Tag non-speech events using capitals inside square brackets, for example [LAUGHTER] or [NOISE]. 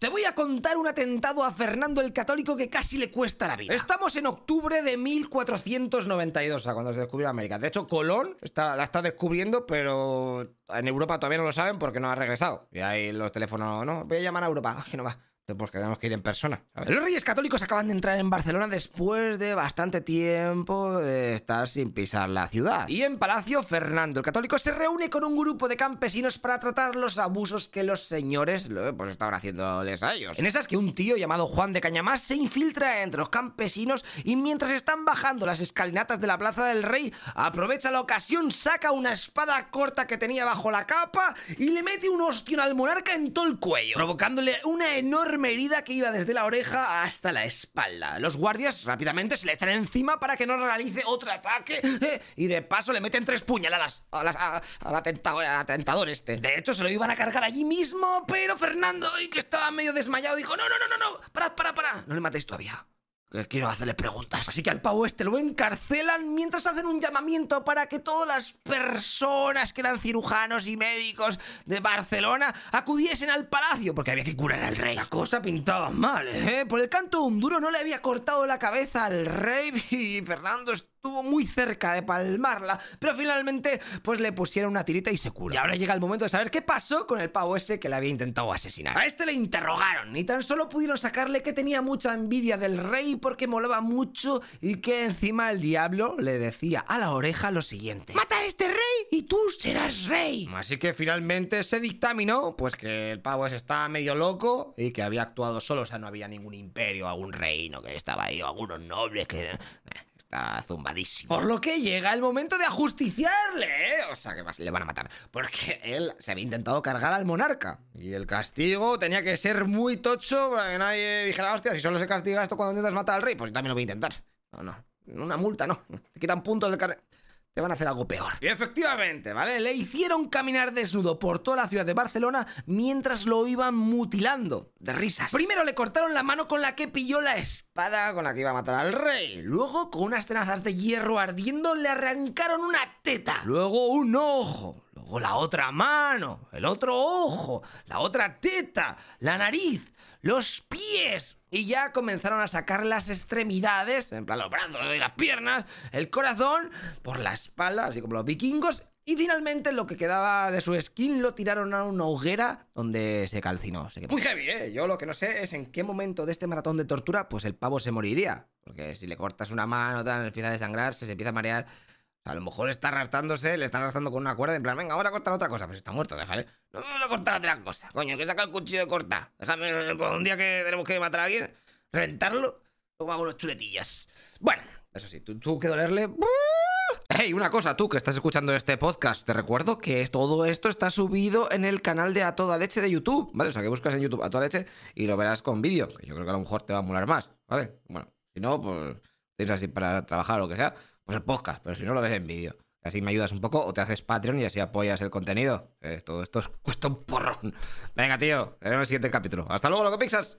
Te voy a contar un atentado a Fernando el Católico que casi le cuesta la vida. Estamos en octubre de 1492, o sea, cuando se descubrió América. De hecho, Colón está, la está descubriendo, pero en Europa todavía no lo saben porque no ha regresado. Y ahí los teléfonos, no, voy a llamar a Europa, [LAUGHS] que no va porque tenemos que ir en persona. Los reyes católicos acaban de entrar en Barcelona después de bastante tiempo de estar sin pisar la ciudad. Y en Palacio, Fernando el Católico se reúne con un grupo de campesinos para tratar los abusos que los señores pues, estaban haciéndoles a ellos. En esas que un tío llamado Juan de Cañamás se infiltra entre los campesinos y mientras están bajando las escalinatas de la Plaza del Rey, aprovecha la ocasión, saca una espada corta que tenía bajo la capa y le mete un ostión al monarca en todo el cuello, provocándole una enorme herida que iba desde la oreja hasta la espalda. Los guardias rápidamente se le echan encima para que no realice otro ataque eh, y de paso le meten tres puñaladas al atentador este. De hecho, se lo iban a cargar allí mismo, pero Fernando, que estaba medio desmayado, dijo, no, no, no, no, no, para, para, para, no le matéis todavía quiero hacerle preguntas. Así que al pavo este lo encarcelan mientras hacen un llamamiento para que todas las personas que eran cirujanos y médicos de Barcelona acudiesen al palacio porque había que curar al rey. La cosa pintaba mal, ¿eh? Por el canto un duro no le había cortado la cabeza al rey [LAUGHS] y Fernando estuvo muy cerca de palmarla, pero finalmente pues le pusieron una tirita y se curó. Y ahora llega el momento de saber qué pasó con el pavo ese que le había intentado asesinar. A este le interrogaron y tan solo pudieron sacarle que tenía mucha envidia del rey porque molaba mucho y que encima el diablo le decía a la oreja lo siguiente. Mata a este rey y tú serás rey. Así que finalmente se dictaminó pues que el pavo ese estaba medio loco y que había actuado solo, o sea, no había ningún imperio, algún reino que estaba ahí, o algunos nobles que... Está zumbadísimo. Por lo que llega el momento de ajusticiarle, ¿eh? O sea, que le van a matar. Porque él se había intentado cargar al monarca. Y el castigo tenía que ser muy tocho para que nadie dijera, hostia, si solo se castiga esto cuando intentas matar al rey, pues yo también lo voy a intentar. No, no. Una multa, no. Te quitan puntos del carnet van a hacer algo peor. Y efectivamente, ¿vale? Le hicieron caminar desnudo por toda la ciudad de Barcelona mientras lo iban mutilando, de risas. Primero le cortaron la mano con la que pilló la espada con la que iba a matar al rey. Luego, con unas tenazas de hierro ardiendo, le arrancaron una teta. Luego un ojo. Luego la otra mano. El otro ojo. La otra teta. La nariz. Los pies y ya comenzaron a sacar las extremidades, en plan los brazos y las piernas, el corazón, por la espalda, así como los vikingos, y finalmente lo que quedaba de su skin lo tiraron a una hoguera donde se calcinó. Muy heavy, ¿eh? Yo lo que no sé es en qué momento de este maratón de tortura, pues el pavo se moriría. Porque si le cortas una mano, tal, empieza a desangrarse, se empieza a marear. A lo mejor está arrastrándose, le están arrastrando con una cuerda, en plan, venga, vamos a cortar otra cosa. Pues está muerto, déjale. No, voy a cortar otra cosa. Coño, que saca el cuchillo de cortar. Déjame, pues, un día que tenemos que matar a alguien, reventarlo, luego hago unas chuletillas. Bueno, eso sí, tú, tú que dolerle. Hey, una cosa, tú que estás escuchando este podcast, te recuerdo que todo esto está subido en el canal de A Toda Leche de YouTube, ¿vale? O sea, que buscas en YouTube A Toda Leche y lo verás con vídeo, que yo creo que a lo mejor te va a molar más, ¿vale? Bueno, si no, pues tienes así para trabajar o lo que sea, pues el podcast, pero si no lo ves en vídeo. Así me ayudas un poco o te haces Patreon y así apoyas el contenido. todo esto cuesta un porrón. Venga, tío, te vemos en el siguiente capítulo. Hasta luego, loco Pixas.